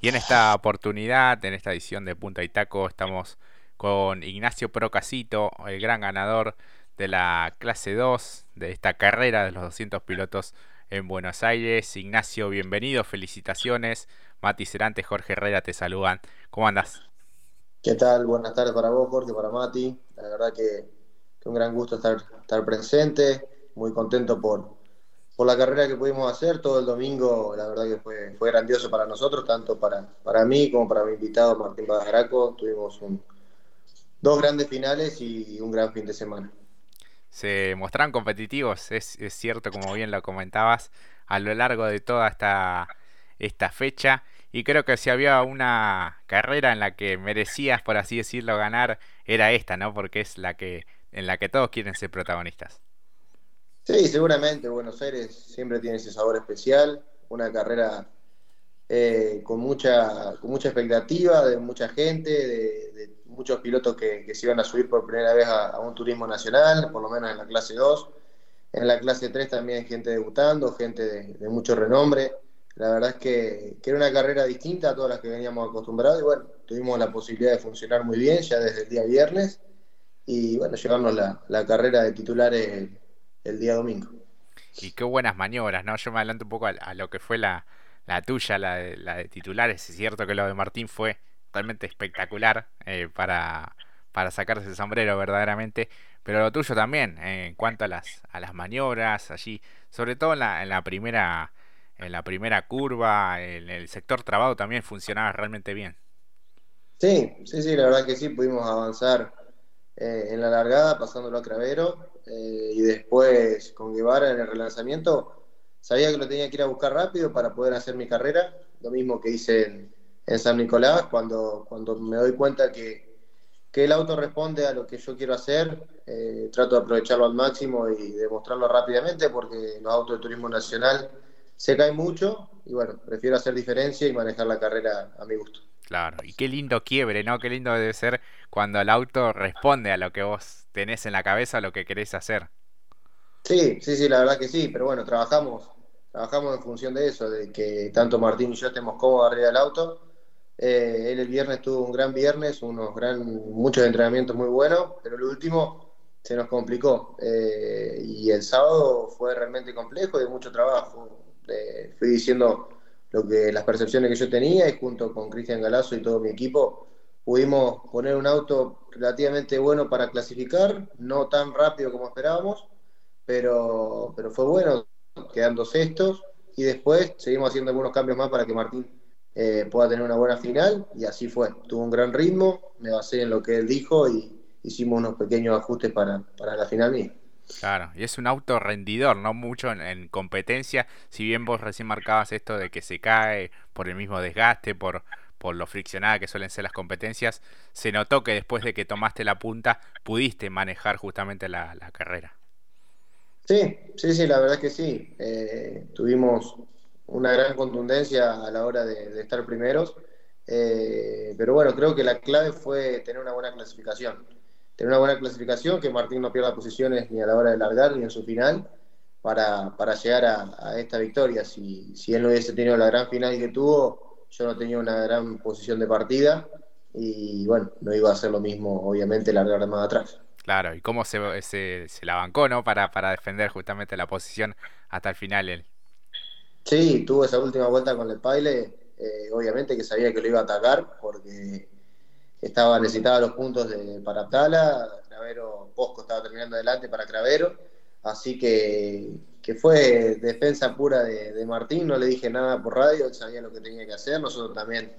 Y en esta oportunidad, en esta edición de Punta y Taco, estamos con Ignacio Procasito, el gran ganador de la clase 2 de esta carrera de los 200 pilotos en Buenos Aires. Ignacio, bienvenido, felicitaciones. Mati Cerante, Jorge Herrera te saludan. ¿Cómo andas? ¿Qué tal? Buenas tardes para vos, Jorge, para Mati. La verdad que, que un gran gusto estar presente, muy contento por, por la carrera que pudimos hacer todo el domingo, la verdad que fue, fue grandioso para nosotros, tanto para, para mí como para mi invitado Martín Badaraco. Tuvimos un, dos grandes finales y un gran fin de semana. Se mostraron competitivos, es, es cierto, como bien lo comentabas, a lo largo de toda esta, esta fecha. Y creo que si había una carrera en la que merecías, por así decirlo, ganar, era esta, ¿no? Porque es la que en la que todos quieren ser protagonistas. Sí, seguramente Buenos Aires siempre tiene ese sabor especial, una carrera eh, con, mucha, con mucha expectativa de mucha gente, de, muchos pilotos que, que, se iban a subir por primera vez a, un turismo nacional, por lo menos en la clase 2. En la clase 3 también gente debutando, gente de, de mucho renombre. La verdad es que, que, era una carrera distinta a todas las que veníamos acostumbrados y bueno, tuvimos la posibilidad de funcionar muy bien ya desde el día viernes y bueno, llevarnos la, la carrera de titulares el día domingo. Y qué buenas maniobras, ¿no? Yo me adelanto un poco a, a lo que fue la, la tuya, la de, la de, titulares. Es cierto que lo de Martín fue realmente espectacular eh, para, para sacarse el sombrero verdaderamente. Pero lo tuyo también, eh, en cuanto a las, a las maniobras, allí, sobre todo en la, en la primera en la primera curva, en el sector trabado también funcionaba realmente bien. Sí, sí, sí, la verdad que sí, pudimos avanzar eh, en la largada, pasándolo a Cravero, eh, y después con Guevara en el relanzamiento, sabía que lo tenía que ir a buscar rápido para poder hacer mi carrera, lo mismo que hice en, en San Nicolás, cuando, cuando me doy cuenta que, que, el auto responde a lo que yo quiero hacer, eh, trato de aprovecharlo al máximo y demostrarlo rápidamente, porque los autos de turismo nacional se caen mucho, y bueno, prefiero hacer diferencia y manejar la carrera a mi gusto. Claro, y qué lindo quiebre, ¿no? Qué lindo debe ser cuando el auto responde a lo que vos tenés en la cabeza, a lo que querés hacer. Sí, sí, sí, la verdad que sí, pero bueno, trabajamos, trabajamos en función de eso, de que tanto Martín y yo estemos cómodos arriba del auto. Eh, él el viernes tuvo un gran viernes, unos gran, muchos entrenamientos muy buenos, pero el último se nos complicó. Eh, y el sábado fue realmente complejo y de mucho trabajo. Eh, fui diciendo lo que las percepciones que yo tenía y junto con Cristian Galazo y todo mi equipo pudimos poner un auto relativamente bueno para clasificar, no tan rápido como esperábamos, pero, pero fue bueno, quedando sextos y después seguimos haciendo algunos cambios más para que Martín eh, pueda tener una buena final y así fue. Tuvo un gran ritmo, me basé en lo que él dijo y hicimos unos pequeños ajustes para, para la final mía. Claro, y es un auto rendidor, no mucho en, en, competencia, si bien vos recién marcabas esto de que se cae por el mismo desgaste, por, por lo friccionada que suelen ser las competencias, se notó que después de que tomaste la punta pudiste manejar justamente la, la carrera. Sí, sí, sí, la verdad que sí. Eh, tuvimos una gran contundencia a la hora de, de estar primeros, eh, pero bueno, creo que la clave fue tener una buena clasificación tener una buena clasificación, que Martín no pierda posiciones ni a la hora de largar ni en su final, para, para llegar a, a, esta victoria. Si, si él no hubiese tenido la gran final que tuvo, yo no tenía una gran posición de partida y bueno, no iba a hacer lo mismo, obviamente, largar más atrás. Claro, y cómo se, se, se la bancó, ¿no? Para, para defender justamente la posición hasta el final él. Sí, tuvo esa última vuelta con el Paile, eh, obviamente que sabía que lo iba a atacar, porque estaba necesitaba los puntos de, para Tala, Cravero, Posco estaba terminando adelante para Cravero, así que, que fue defensa pura de, de, Martín, no le dije nada por radio, él sabía lo que tenía que hacer, nosotros también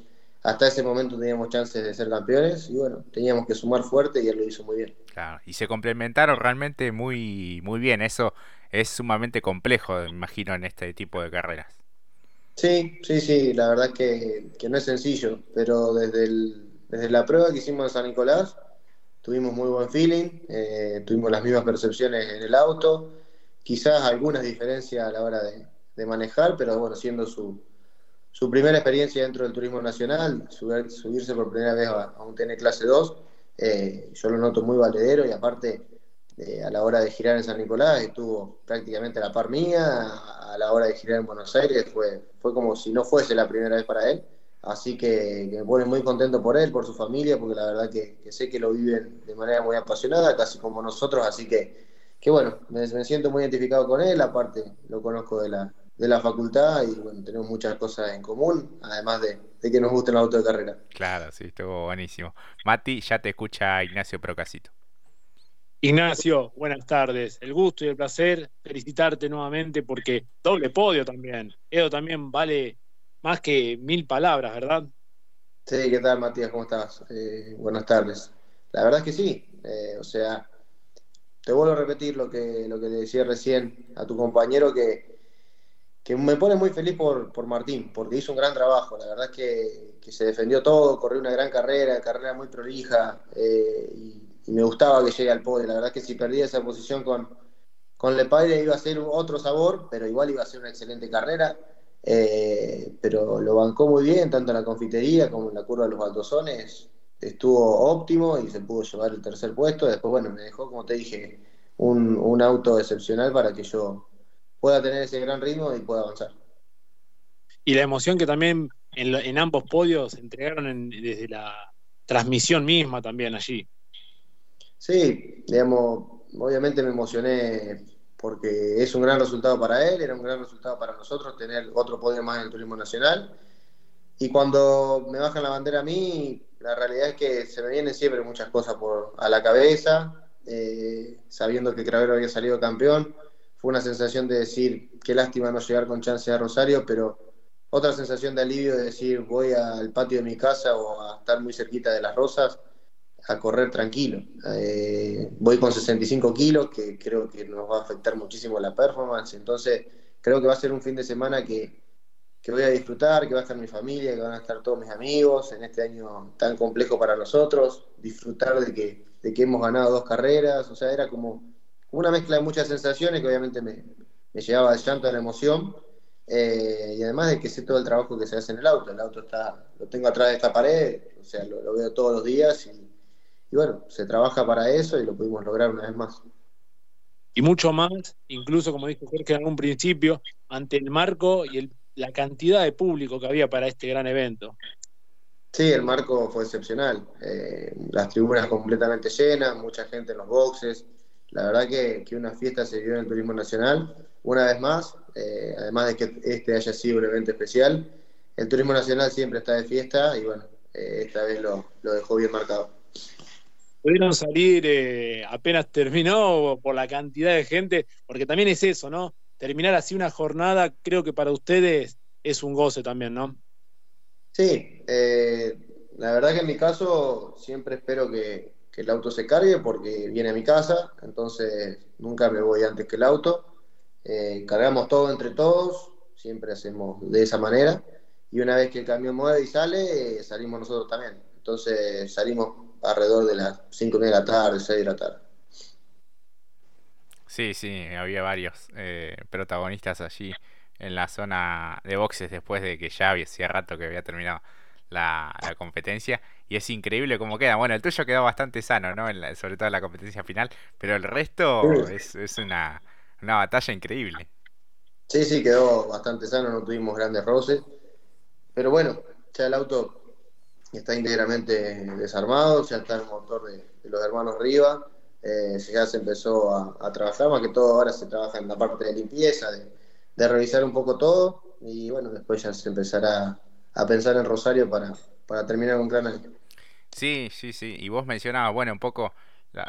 hasta ese momento teníamos chances de ser campeones y bueno, teníamos que sumar fuerte y él lo hizo muy bien. Claro, y se complementaron realmente muy, muy bien, eso es sumamente complejo, me imagino, en este tipo de carreras. Sí, sí, sí, la verdad es que, que no es sencillo, pero desde el desde la prueba que hicimos en San Nicolás, tuvimos muy buen feeling, eh, tuvimos las mismas percepciones en el auto, quizás algunas diferencias a la hora de, de manejar, pero bueno, siendo su, su, primera experiencia dentro del turismo nacional, subir, subirse por primera vez a, a un TN clase 2, eh, yo lo noto muy valedero y aparte eh, a la hora de girar en San Nicolás estuvo prácticamente a la par mía, a la hora de girar en Buenos Aires fue, fue como si no fuese la primera vez para él Así que, me pone muy contento por él, por su familia, porque la verdad que, sé que lo viven de manera muy apasionada, casi como nosotros, así que, que bueno, me, siento muy identificado con él, aparte lo conozco de la, de la facultad y bueno, tenemos muchas cosas en común, además de, que nos guste el auto de carrera. Claro, sí, estuvo buenísimo. Mati, ya te escucha Ignacio Procasito. Ignacio, buenas tardes. El gusto y el placer felicitarte nuevamente porque doble podio también. Edo también vale más que mil palabras, ¿verdad? Sí, ¿qué tal Matías? ¿Cómo estás? Eh, buenas tardes. La verdad es que sí. Eh, o sea, te vuelvo a repetir lo que, lo que le decía recién a tu compañero que, que me pone muy feliz por, por Martín, porque hizo un gran trabajo. La verdad es que, que se defendió todo, corrió una gran carrera, carrera muy prolija eh, y me gustaba que llegue al podio. La verdad que si perdía esa posición con, con Lepaire iba a ser otro sabor, pero igual iba a ser una excelente carrera. Eh, pero lo bancó muy bien, tanto en la confitería como en la curva de los baldosones. Estuvo óptimo y se pudo llevar el tercer puesto. Después, bueno, me dejó, como te dije, un, un auto excepcional para que yo pueda tener ese gran ritmo y pueda avanzar. Y la emoción que también en, en ambos podios entregaron desde la transmisión misma también allí. Sí, digamos, obviamente me emocioné porque es un gran resultado para él, era un gran resultado para nosotros tener otro podio más en el turismo nacional. Y cuando me bajan la bandera a mí, la realidad es que se me vienen siempre muchas cosas por, a la cabeza, eh, sabiendo que Cravero había salido campeón. Fue una sensación de decir, qué lástima no llegar con chance a Rosario, pero otra sensación de alivio de decir, voy al patio de mi casa o a estar muy cerquita de las rosas a correr tranquilo. Eh, voy con 65 kilos, que creo que nos va a afectar muchísimo la performance, entonces creo que va a ser un fin de semana que, que voy a disfrutar, que va a estar mi familia, que van a estar todos mis amigos en este año tan complejo para nosotros, disfrutar de que, de que hemos ganado dos carreras, o sea, era como una mezcla de muchas sensaciones que obviamente me, me llevaba de llanto a la emoción. Eh, y además de que sé todo el trabajo que se hace en el auto, el auto está, lo tengo atrás de esta pared, o sea, lo, lo veo todos los días y, y bueno, se trabaja para eso y lo pudimos lograr una vez más. Y mucho más, incluso como dijo Jorge en un principio, ante el marco y la cantidad de público que había para este gran evento. Sí, el marco fue excepcional. Eh, las tribunas completamente llenas, mucha gente en los boxes. La verdad que, una fiesta se dio en el turismo nacional. Una vez más, eh, además de que este haya sido un evento especial, el turismo nacional siempre está de fiesta y bueno, eh, esta vez lo dejó bien marcado pudieron salir eh, apenas terminó por la cantidad de gente, porque también es eso, ¿no? Terminar así una jornada, creo que para ustedes es un goce también, ¿no? Sí, eh, la verdad que en mi caso siempre espero que, el auto se cargue porque viene a mi casa, entonces nunca me voy antes que el auto. Eh, cargamos todo entre todos, siempre hacemos de esa manera, y una vez que el camión mueve y sale, salimos nosotros también. Entonces salimos alrededor de las 5 de la tarde, 6 de la tarde. Sí, sí, había varios eh, protagonistas allí en la zona de boxes después de que ya hacía rato que había terminado la, competencia. Y es increíble cómo queda. Bueno, el tuyo quedó bastante sano, ¿no? sobre todo en la competencia final, pero el resto es, es una, una batalla increíble. Sí, sí, quedó bastante sano, no tuvimos grandes roces. Pero bueno, ya el auto está íntegramente desarmado, ya está el motor de, los hermanos Riva, eh, ya se empezó a, trabajar, más que todo ahora se trabaja en la parte de limpieza, de, revisar un poco todo. Y bueno, después ya se empezará a pensar en Rosario para, para terminar un gran. Sí, sí, sí, y vos mencionabas, bueno, un poco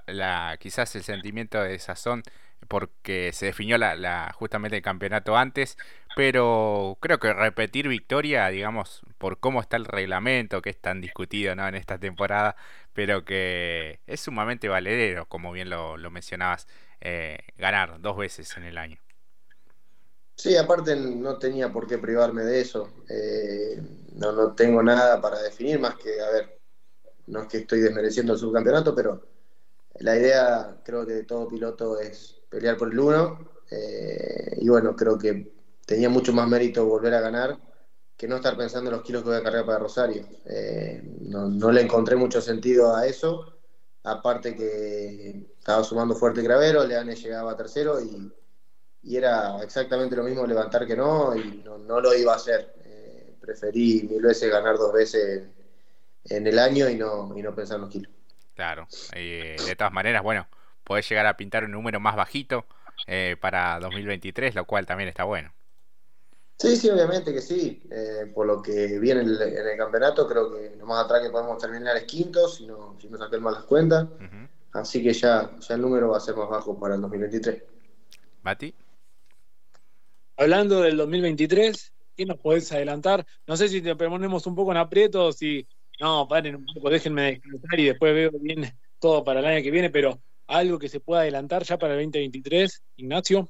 la, quizás el sentimiento de sazón porque se definió la, la, justamente el campeonato antes, pero creo que repetir victoria, digamos, por cómo está el reglamento, que es tan discutido ¿no? en esta temporada, pero que es sumamente valedero, como bien lo, mencionabas, eh, ganar dos veces en el año. Sí, aparte no tenía por qué privarme de eso. Eh, no, no tengo nada para definir más que, a ver, no es que estoy desmereciendo el subcampeonato, pero la idea creo que de todo piloto es pelear por el uno. Eh, y bueno, creo que tenía mucho más mérito volver a ganar que no estar pensando en los kilos que voy a cargar para Rosario. Eh, no, le encontré mucho sentido a eso. Aparte que estaba sumando fuerte Gravero, Leane llegaba tercero y, era exactamente lo mismo levantar que no y no, lo iba a hacer. Eh, preferí mil veces ganar dos veces en, el año y no, y no pensar en los kilos. Claro, eh, de todas maneras, bueno, podés llegar a pintar un número más bajito eh, para 2023, lo cual también está bueno. Sí, sí, obviamente que sí. Eh, por lo que viene en el, campeonato, creo que lo más atrás que podemos terminar es quinto, si no, si no saqué mal las cuentas. Así que ya, ya el número va a ser más bajo para el 2023. Mati. Hablando del 2023, ¿qué nos podés adelantar? No sé si te ponemos un poco en aprieto, si no, paren un poco, déjenme descansar y después veo bien todo para el año que viene, pero algo que se pueda adelantar ya para el 2023, Ignacio.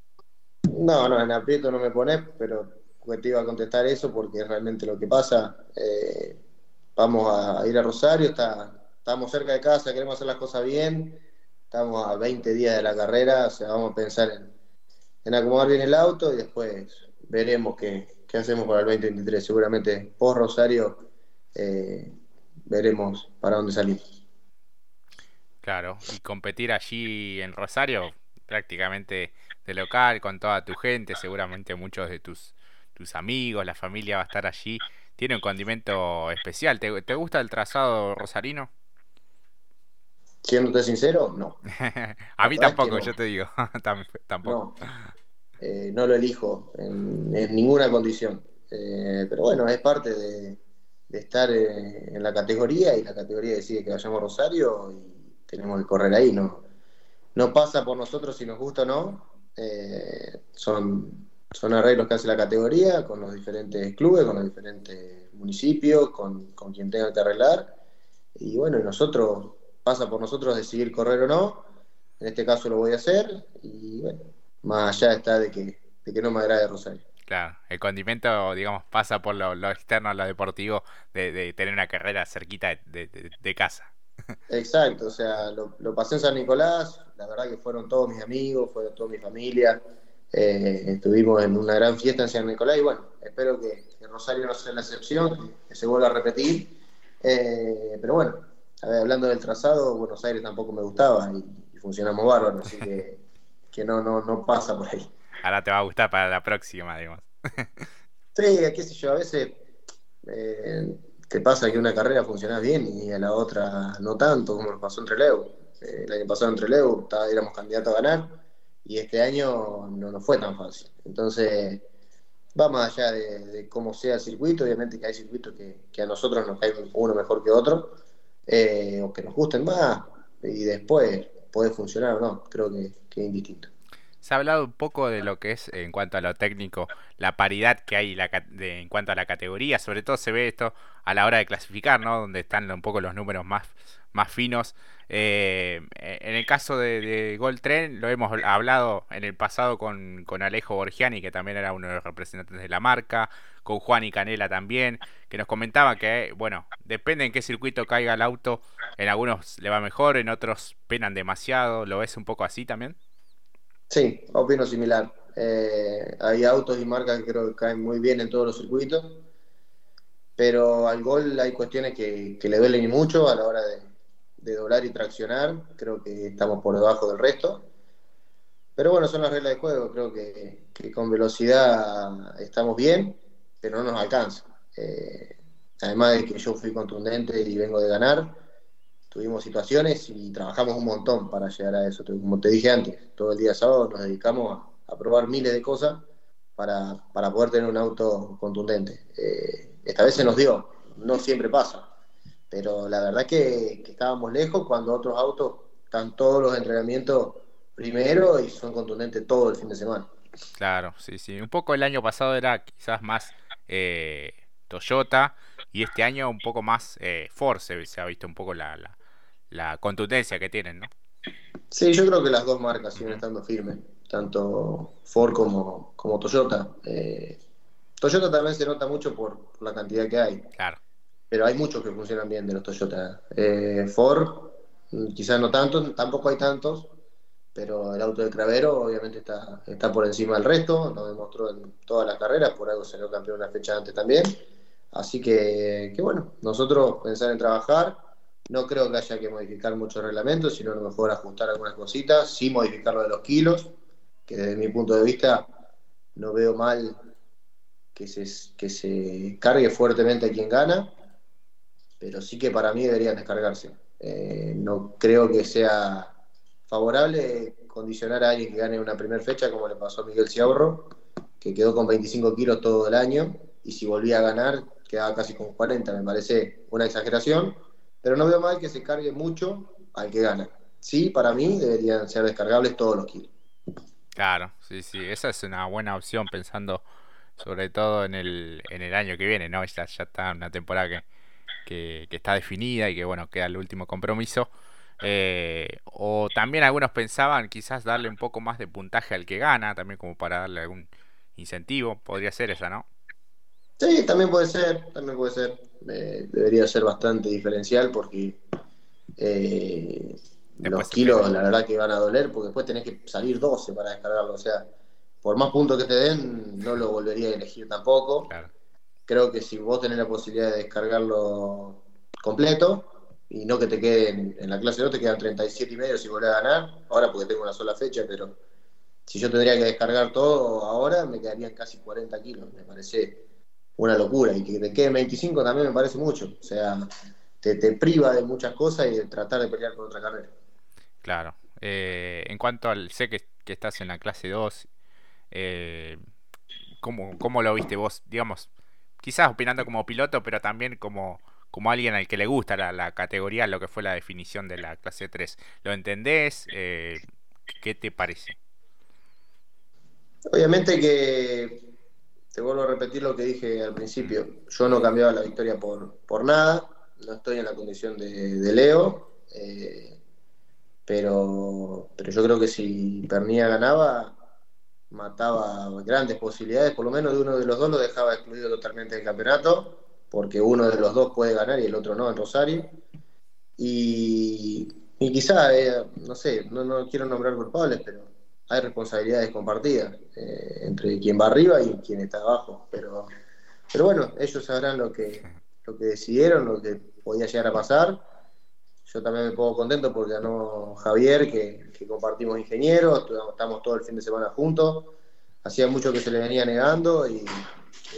No, no, en aprieto no me pones, pero te iba a contestar eso porque es realmente lo que pasa. Eh, vamos a ir a Rosario, está, estamos cerca de casa, queremos hacer las cosas bien, estamos a 20 días de la carrera, o sea, vamos a pensar en, acomodar bien el auto y después veremos qué, hacemos para el 2023. Seguramente post Rosario eh, veremos para dónde salimos. Claro, y competir allí en Rosario, prácticamente de local, con toda tu gente, seguramente muchos de tus tus amigos, la familia va a estar allí. Tiene un condimento especial. ¿Te, gusta el trazado rosarino? Siéndote sincero, no. a mí tampoco, yo te digo. tampoco. No. Eh, no. lo elijo en, ninguna condición. Eh, pero bueno, es parte de, estar eh, en la categoría y la categoría decide que vayamos a Rosario y tenemos que correr ahí. No, no pasa por nosotros si nos gusta o no. son son arreglos que hace la categoría con los diferentes clubes, con los diferentes municipios, con, quien tenga que arreglar. Y bueno, nosotros, pasa por nosotros decidir correr o no. En este caso lo voy a hacer. Y bueno, más allá está de que, de que no me agrade Rosario. Claro, el condimento, digamos, pasa por lo, externo, lo deportivo, de, tener una carrera cerquita de, casa. Exacto, o sea, lo, lo, pasé en San Nicolás, la verdad que fueron todos mis amigos, fueron toda mi familia, eh, estuvimos en una gran fiesta en San Nicolás y bueno, espero que, Rosario no sea la excepción, que se vuelva a repetir. Eh, pero bueno, hablando del trazado, Buenos Aires tampoco me gustaba y, funcionamos bárbaro, así que, que no, no, no pasa por ahí. Ahora te va a gustar para la próxima, digamos. sí, qué sé yo, a veces eh, te pasa que una carrera funciona bien y a la otra no tanto, como nos pasó entre Leo. el año pasado entre Leo éramos candidatos a ganar y este año no nos fue tan fácil. Entonces, va más allá de, cómo sea el circuito, obviamente que hay circuitos que, a nosotros nos caen uno mejor que otro, eh, o que nos gusten más, y después puede funcionar o no, creo que, es indistinto. Se ha hablado un poco de lo que es, en cuanto a lo técnico, la paridad que hay en cuanto a la categoría. Sobre todo se ve esto a la hora de clasificar, ¿no? Donde están un poco los números más, más finos. Eh, en el caso de, de Gold Tren, lo hemos hablado en el pasado con, con, Alejo Borgiani, que también era uno de los representantes de la marca, con Juan y Canela también, que nos comentaba que, bueno, depende en qué circuito caiga el auto, en algunos le va mejor, en otros penan demasiado. ¿Lo ves un poco así también? Sí, opino similar. Eh, hay autos y marcas que creo que caen muy bien en todos los circuitos, pero al gol hay cuestiones que, le duelen mucho a la hora de, doblar y traccionar. Creo que estamos por debajo del resto. Pero bueno, son las reglas de juego. Creo que, con velocidad estamos bien, pero no nos alcanza. Eh, además de que yo fui contundente y vengo de ganar, tuvimos situaciones y trabajamos un montón para llegar a eso. Como te dije antes, todo el día sábado nos dedicamos a, probar miles de cosas para, poder tener un auto contundente. Eh, esta vez se nos dio, no siempre pasa, pero la verdad que, que estábamos lejos cuando otros autos están todos los entrenamientos primero y son contundentes todo el fin de semana. Claro, sí, sí. Un poco el año pasado era quizás más eh, Toyota y este año un poco más eh, Ford se, ha visto un poco la, la contundencia que tienen, ¿no? Sí, yo creo que las dos marcas siguen estando firmes, tanto Ford como, como Toyota. Eh, Toyota también se nota mucho por, la cantidad que hay. Claro. Pero hay muchos que funcionan bien de los Toyota. Eh, Ford, quizás no tantos, tampoco hay tantos, pero el auto de Cravero obviamente está, está por encima del resto, lo demostró en todas las carreras, por algo salió campeón una fecha antes también. Así que, que bueno, nosotros pensar en trabajar no creo que haya que modificar muchos reglamentos, sino a lo mejor ajustar algunas cositas, sí modificar lo de los kilos, que desde mi punto de vista no veo mal que se, que se cargue fuertemente a quien gana, pero sí que para mí deberían descargarse. Eh, no creo que sea favorable condicionar a alguien que gane una primera fecha, como le pasó a Miguel Ciaurro, que quedó con 25 kilos todo el año, y si volvía a ganar, quedaba casi con 40. Me parece una exageración, pero no veo mal que se cargue mucho al que gana. Sí, para mí deberían ser descargables todos los kilos. Claro, sí, sí, esa es una buena opción pensando sobre todo en el, en el año que viene, ¿no? Ya, ya está una temporada que, que, está definida y que, bueno, queda el último compromiso. Eh, o también algunos pensaban quizás darle un poco más de puntaje al que gana, también como para darle algún incentivo, podría ser esa, ¿no? Sí, también puede ser, también puede ser. Eh, debería ser bastante diferencial porque eh, los kilos, la verdad que van a doler, porque después tenés que salir 12 para descargarlo. O sea, por más puntos que te den, no lo volvería a elegir tampoco. Creo que si vos tenés la posibilidad de descargarlo completo y no que te queden en la clase 2, te quedan 37 y medio si volvés a ganar. Ahora porque tengo una sola fecha, pero si yo tendría que descargar todo ahora, me quedarían casi 40 kilos. Me parece una locura. Y que te queden 25 también me parece mucho. O sea, te, priva de muchas cosas y de tratar de pelear con otra carrera. Claro. Eh, en cuanto al, sé que, estás en la clase 2, eh, ¿cómo, lo viste vos? Digamos, quizás opinando como piloto, pero también como, como alguien al que le gusta la, categoría, lo que fue la definición de la clase 3. ¿Lo entendés? Eh, ¿Qué te parece? Obviamente que, te vuelvo a repetir lo que dije al principio, yo no cambiaba la victoria por, por nada, no estoy en la condición de, Leo. Eh, pero, pero yo creo que si Pernilla ganaba, mataba grandes posibilidades, por lo menos de uno de los dos lo dejaba excluido totalmente del campeonato, porque uno de los dos puede ganar y el otro no en Rosario. Y, y quizá, eh, no sé, no, no, quiero nombrar culpables, pero hay responsabilidades compartidas eh, entre quien va arriba y quien está abajo. Pero, pero bueno, ellos sabrán lo que, lo que decidieron, lo que podía llegar a pasar yo también me pongo contento porque ganó Javier, que, compartimos ingenieros, estamos todo el fin de semana juntos. Hacía mucho que se le venía negando y,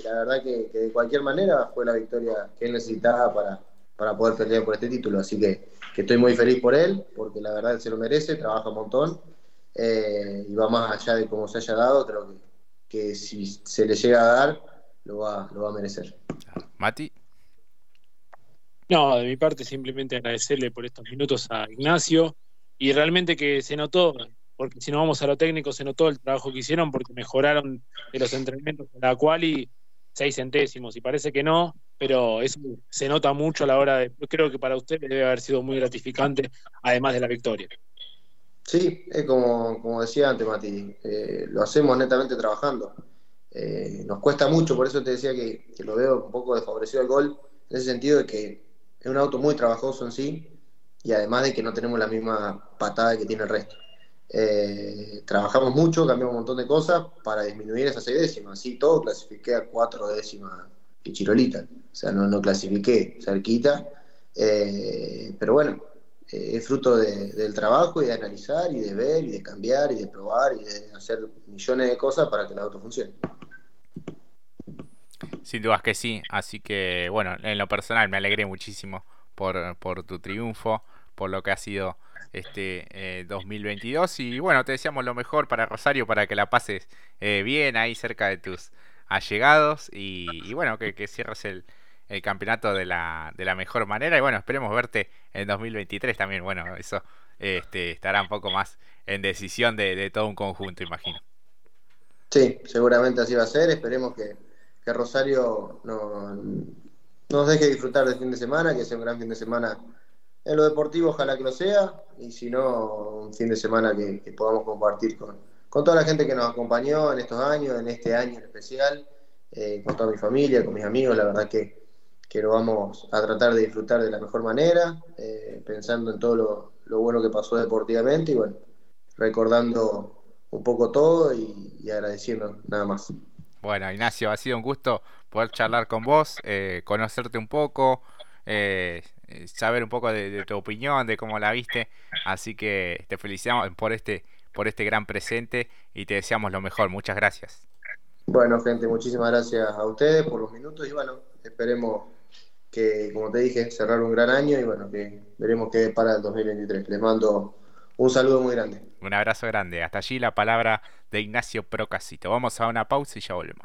la verdad que, de cualquier manera fue la victoria que él necesitaba para, para poder pelear por este título. Así que, estoy muy feliz por él, porque la verdad él se lo merece, trabaja un montón eh, y va más allá de cómo se haya dado. Creo que, que si se le llega a dar, lo va, lo va a merecer. Mati. No, de mi parte simplemente agradecerle por estos minutos a Ignacio y realmente que se notó, porque si no vamos a lo técnico, se notó el trabajo que hicieron porque mejoraron de los entrenamientos la cual y seis centésimos y parece que no, pero eso se nota mucho a la hora de, creo que para usted debe haber sido muy gratificante, además de la victoria. Sí, es como, como decía antes, Mati, eh, lo hacemos netamente trabajando. Eh, nos cuesta mucho, por eso te decía que, que, lo veo un poco desfavorecido el gol, en ese sentido de que es un auto muy trabajoso en sí y además de que no tenemos la misma patada que tiene el resto. Eh, trabajamos mucho, cambiamos un montón de cosas para disminuir esas seis décimas. Así todo clasifiqué a cuatro décimas y chirolita. O sea, no, no clasifiqué cerquita. Eh, pero bueno, eh, es fruto del trabajo y de analizar y de ver y de cambiar y de probar y de hacer millones de cosas para que el auto funcione. Sin dudas que sí, así que bueno, en lo personal me alegré muchísimo por, por tu triunfo, por lo que ha sido este 2022 eh, y bueno, te deseamos lo mejor para Rosario, para que la pases eh, bien ahí cerca de tus allegados. Y, bueno, que, que cierres el, el campeonato de la, de la mejor manera. Y bueno, esperemos verte en 2023 también, bueno, eso este, estará un poco más en decisión de, de todo un conjunto, imagino. Sí, seguramente así va a ser, esperemos que que Rosario no, nos deje disfrutar del fin de semana, que sea un gran fin de semana en lo deportivo, ojalá que lo sea, y si no, un fin de semana que, podamos compartir con, con, toda la gente que nos acompañó en estos años, en este año en especial, eh, con toda mi familia, con mis amigos, la verdad que, que lo vamos a tratar de disfrutar de la mejor manera, eh, pensando en todo lo, lo, bueno que pasó deportivamente y bueno, recordando un poco todo y, y agradeciendo nada más. Bueno, Ignacio, ha sido un gusto poder charlar con vos, eh, conocerte un poco, eh, saber un poco de, tu opinión, de cómo la viste. Así que te felicitamos por este, por este gran presente y te deseamos lo mejor. Muchas gracias. Bueno, gente, muchísimas gracias a ustedes por los minutos y bueno, esperemos que, como te dije, cerrar un gran año y bueno, que veremos qué para el 2023. Les mando un saludo muy grande. Un abrazo grande. Hasta allí la palabra de Ignacio Procasito. Vamos a una pausa y ya volvemos.